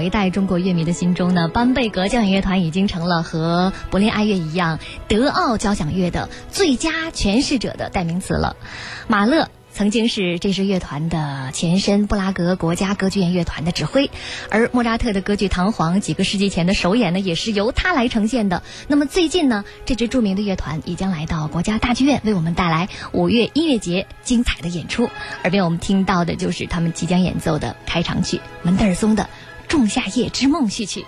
老一代中国乐迷的心中呢，班贝格交响乐团已经成了和柏林爱乐一样，德奥交响乐的最佳诠释者的代名词了。马勒曾经是这支乐团的前身布拉格国家歌剧院乐团的指挥，而莫扎特的歌剧《唐璜》几个世纪前的首演呢，也是由他来呈现的。那么最近呢，这支著名的乐团已将来到国家大剧院，为我们带来五月音乐节精彩的演出。耳边我们听到的就是他们即将演奏的开场曲——门德尔松的。《仲夏夜之梦》序曲。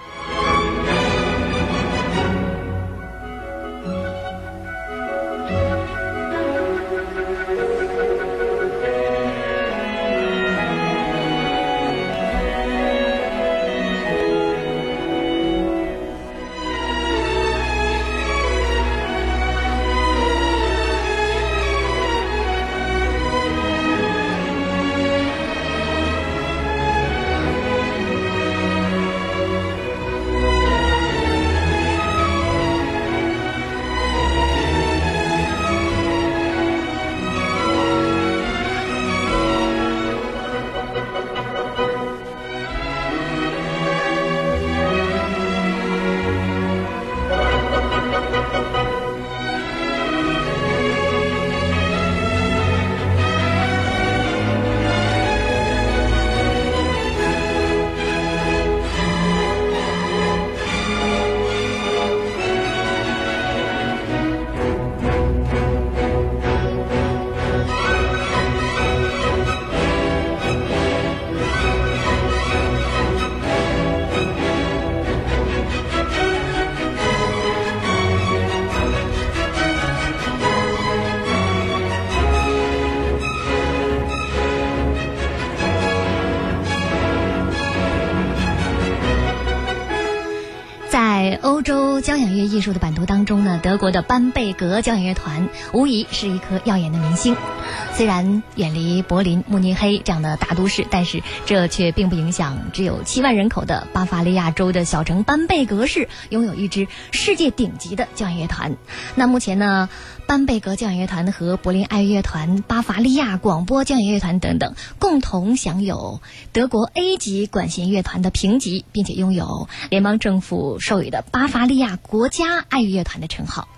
欧洲交响乐艺术的版图当中呢，德国的班贝格交响乐团无疑是一颗耀眼的明星。虽然远离柏林、慕尼黑这样的大都市，但是这却并不影响只有七万人口的巴伐利亚州的小城班贝格市拥有一支世界顶级的交响乐团。那目前呢？班贝格交响乐团和柏林爱乐团、巴伐利亚广播交响乐团等等，共同享有德国 A 级管弦乐团的评级，并且拥有联邦政府授予的巴伐利亚国家爱乐团的称号。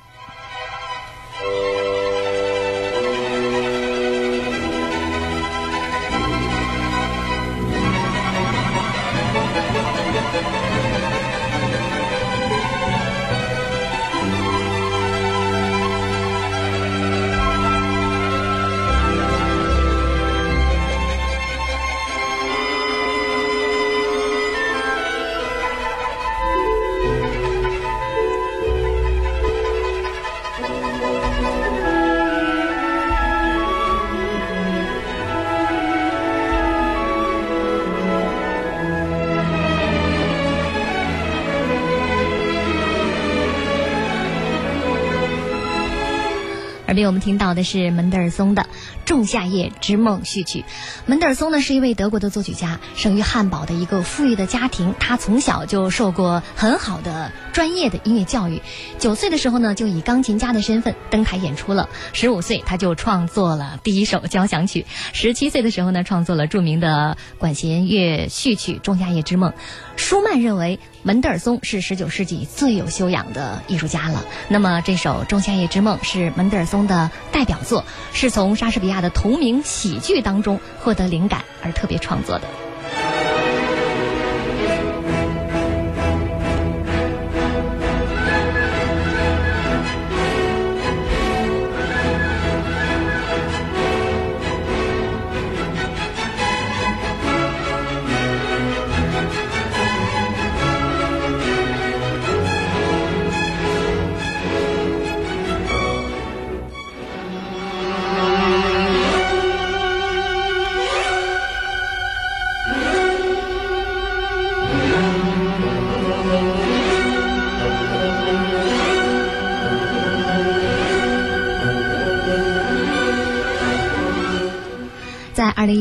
这边我们听到的是门德尔松的《仲夏夜之梦》序曲。门德尔松呢是一位德国的作曲家，生于汉堡的一个富裕的家庭。他从小就受过很好的专业的音乐教育。九岁的时候呢，就以钢琴家的身份登台演出了。十五岁，他就创作了第一首交响曲。十七岁的时候呢，创作了著名的管弦乐序曲《仲夏夜之梦》。舒曼认为门德尔松是十九世纪最有修养的艺术家了。那么这首《仲夏夜之梦》是门德尔松的代表作，是从莎士比亚的同名喜剧当中获得灵感而特别创作的。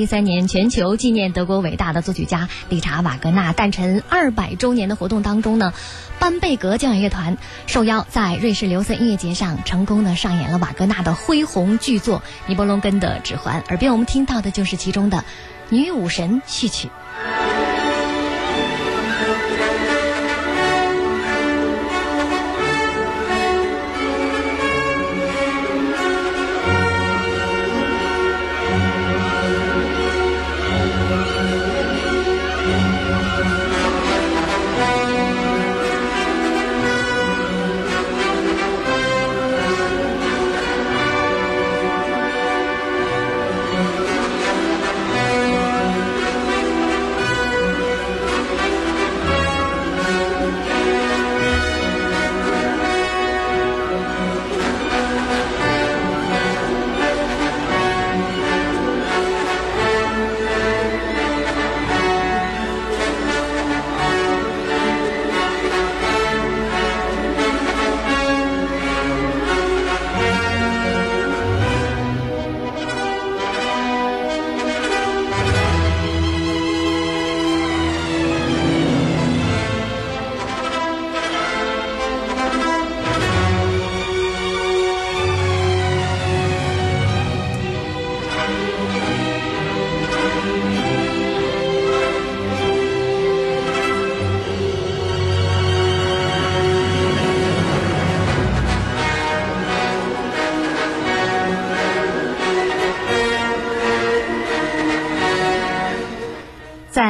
一三年全球纪念德国伟大的作曲家理查瓦格纳诞辰二百周年的活动当中呢，班贝格交响乐团受邀在瑞士琉森音乐节上成功的上演了瓦格纳的恢弘巨作《尼伯龙根的指环》，耳边我们听到的就是其中的《女武神》序曲。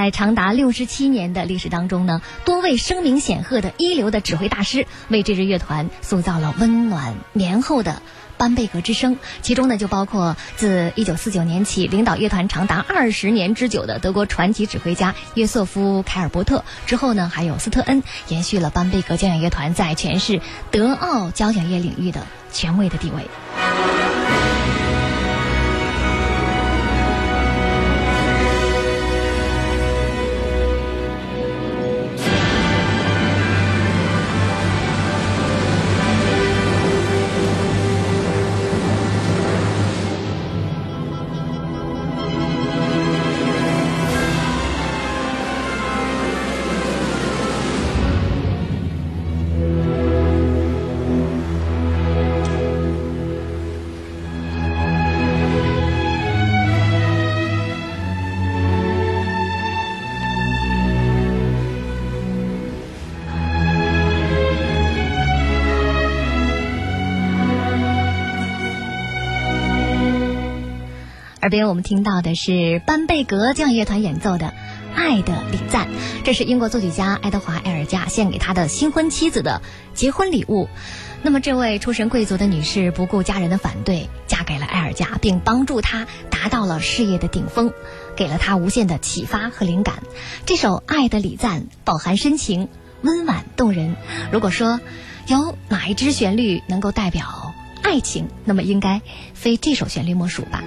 在长达六十七年的历史当中呢，多位声名显赫的一流的指挥大师为这支乐团塑造了温暖绵厚的班贝格之声。其中呢，就包括自一九四九年起领导乐团长达二十年之久的德国传奇指挥家约瑟夫·凯尔伯特。之后呢，还有斯特恩，延续了班贝格交响乐团在全市德奥交响乐领域的权威的地位。边我们听到的是班贝格交响乐团演奏的《爱的礼赞》，这是英国作曲家爱德华·埃尔加献给他的新婚妻子的结婚礼物。那么，这位出身贵族的女士不顾家人的反对，嫁给了埃尔加，并帮助他达到了事业的顶峰，给了他无限的启发和灵感。这首《爱的礼赞》饱含深情，温婉动人。如果说有哪一支旋律能够代表爱情，那么应该非这首旋律莫属吧。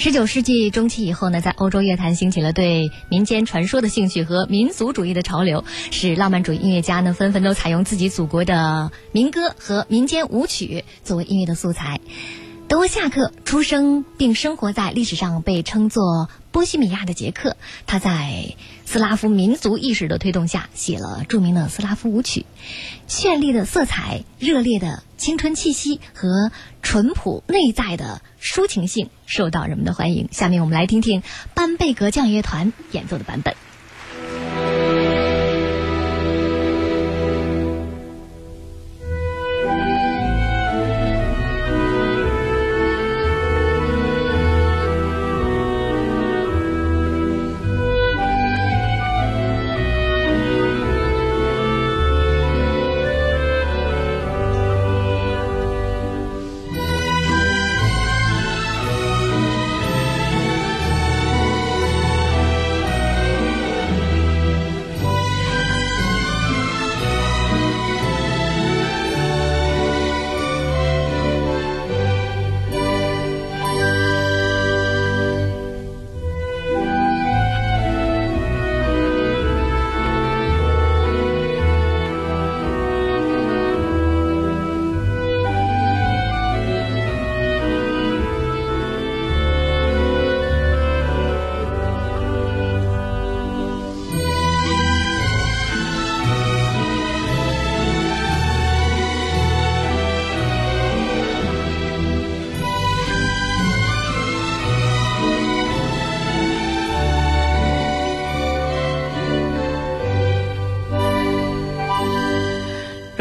十九世纪中期以后呢，在欧洲乐坛兴起了对民间传说的兴趣和民族主义的潮流，使浪漫主义音乐家呢纷纷都采用自己祖国的民歌和民间舞曲作为音乐的素材。德沃夏克出生并生活在历史上被称作波西米亚的捷克，他在斯拉夫民族意识的推动下写了著名的斯拉夫舞曲，绚丽的色彩、热烈的青春气息和淳朴内在的抒情性受到人们的欢迎。下面我们来听听班贝格交乐团演奏的版本。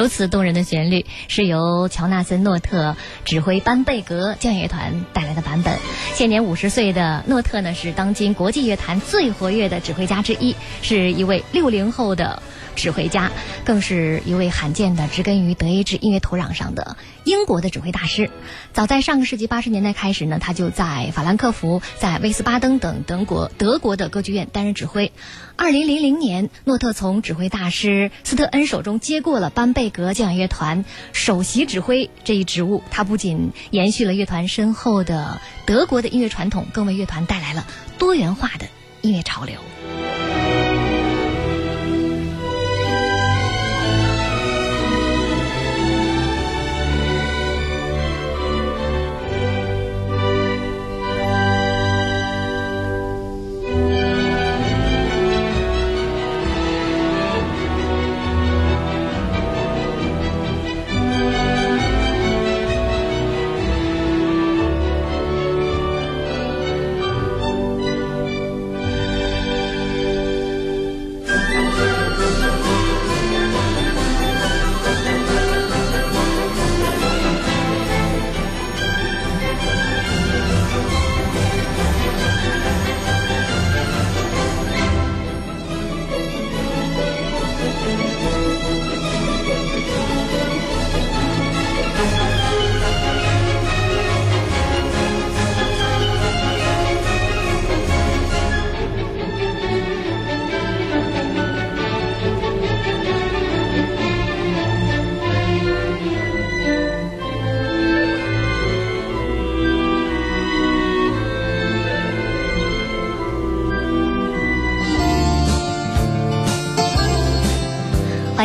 如此动人的旋律，是由乔纳森·诺特指挥班贝格交响乐团带来的版本。现年五十岁的诺特呢，是当今国际乐坛最活跃的指挥家之一，是一位六零后的。指挥家，更是一位罕见的植根于德意志音乐土壤上的英国的指挥大师。早在上个世纪八十年代开始呢，他就在法兰克福、在威斯巴登等德国德国的歌剧院担任指挥。二零零零年，诺特从指挥大师斯特恩手中接过了班贝格交响乐团首席指挥这一职务。他不仅延续了乐团深厚的德国的音乐传统，更为乐团带来了多元化的音乐潮流。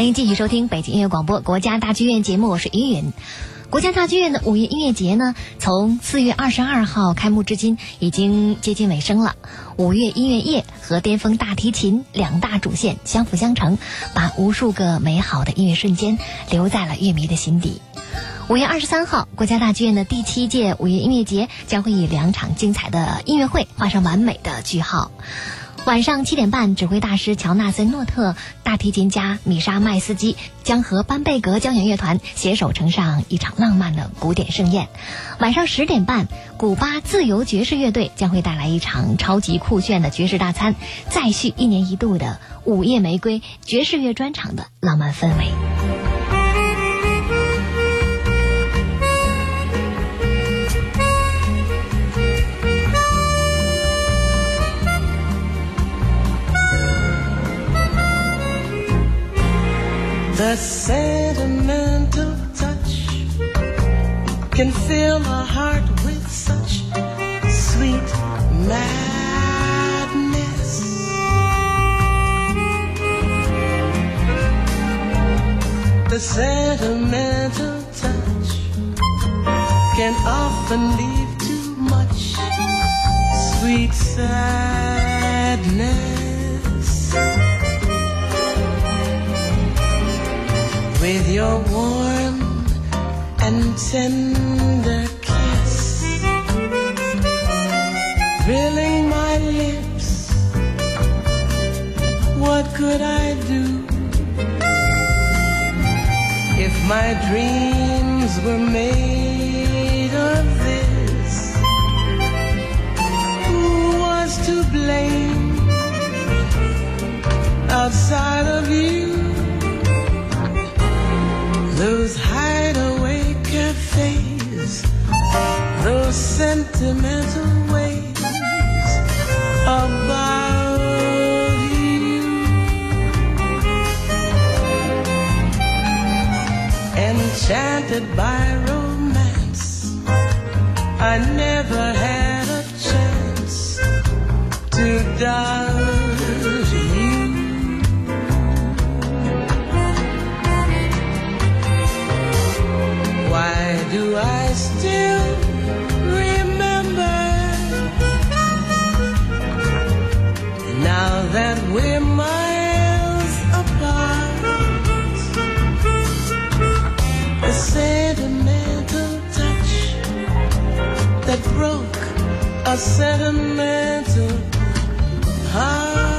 欢迎继续收听北京音乐广播国家大剧院节目，我是依云。国家大剧院的五月音乐节呢，从四月二十二号开幕至今，已经接近尾声了。五月音乐夜和巅峰大提琴两大主线相辅相成，把无数个美好的音乐瞬间留在了乐迷的心底。五月二十三号，国家大剧院的第七届五月音乐节将会以两场精彩的音乐会画上完美的句号。晚上七点半，指挥大师乔纳森·诺特、大提琴家米沙·麦斯基将和班贝格交响乐团携手呈上一场浪漫的古典盛宴。晚上十点半，古巴自由爵士乐队将会带来一场超级酷炫的爵士大餐，再续一年一度的午夜玫瑰爵士乐专场的浪漫氛围。The sentimental touch can fill a heart with such sweet madness. The sentimental touch can often leave too much sweet sadness. Your warm and tender kiss, thrilling my lips, what could I do? If my dreams were made of this, who was to blame outside of you? Those hideaway cafes, those sentimental ways about you. Enchanted by romance, I never had a chance to doubt that broke a sentimental heart.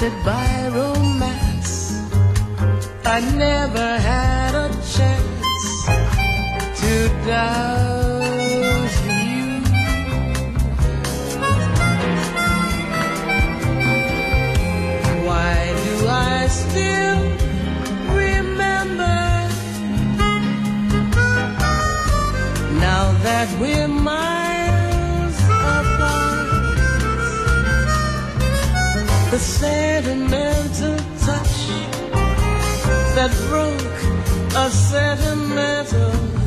Enchanted by romance, I never had a chance to doubt you. Why do I still remember? Now that we're miles The sentimental touch that broke a sentimental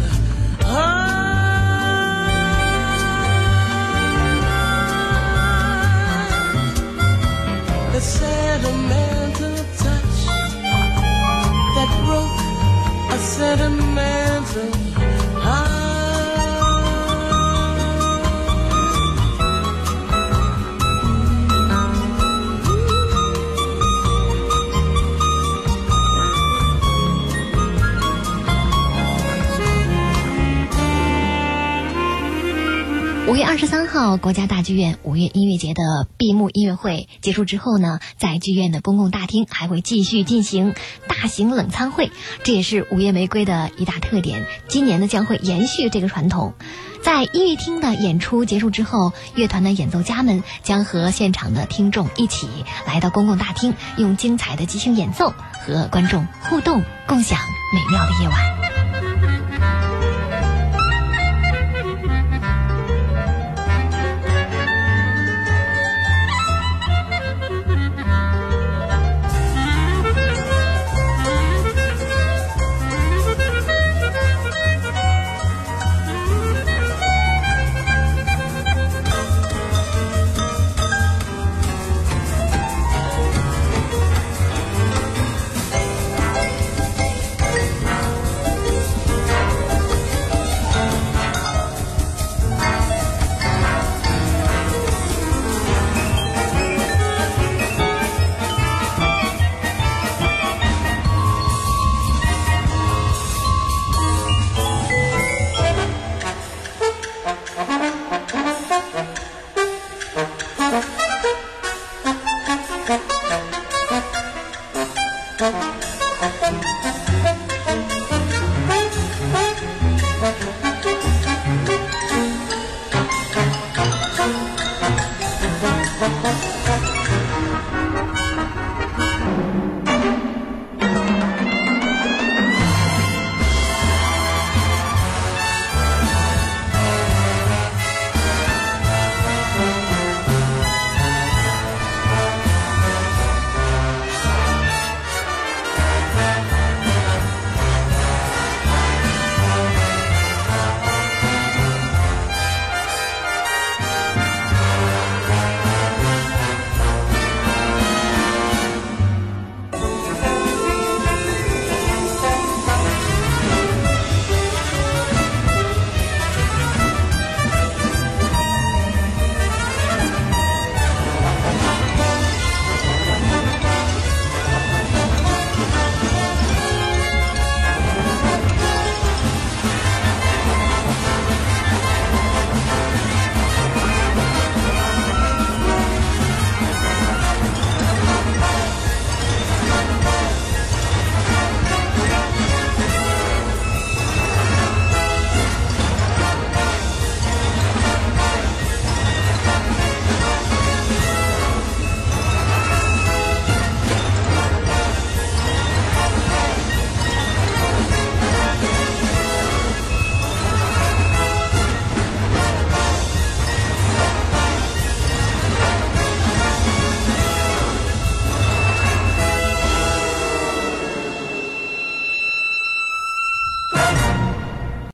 国家大剧院五月音乐节的闭幕音乐会结束之后呢，在剧院的公共大厅还会继续进行大型冷餐会，这也是午夜玫瑰的一大特点。今年呢，将会延续这个传统。在音乐厅的演出结束之后，乐团的演奏家们将和现场的听众一起来到公共大厅，用精彩的即兴演奏和观众互动，共享美妙的夜晚。